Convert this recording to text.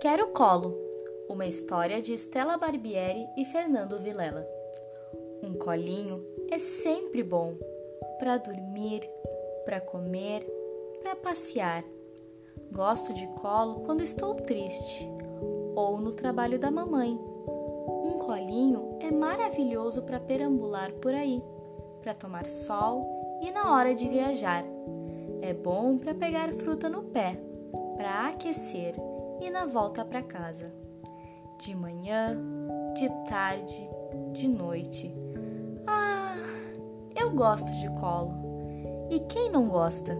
Quero Colo, uma história de Stella Barbieri e Fernando Vilela. Um colinho é sempre bom para dormir, para comer, para passear. Gosto de colo quando estou triste ou no trabalho da mamãe. Um colinho é maravilhoso para perambular por aí, para tomar sol e na hora de viajar. É bom para pegar fruta no pé, para aquecer e na volta para casa. De manhã, de tarde, de noite. Ah, eu gosto de colo. E quem não gosta?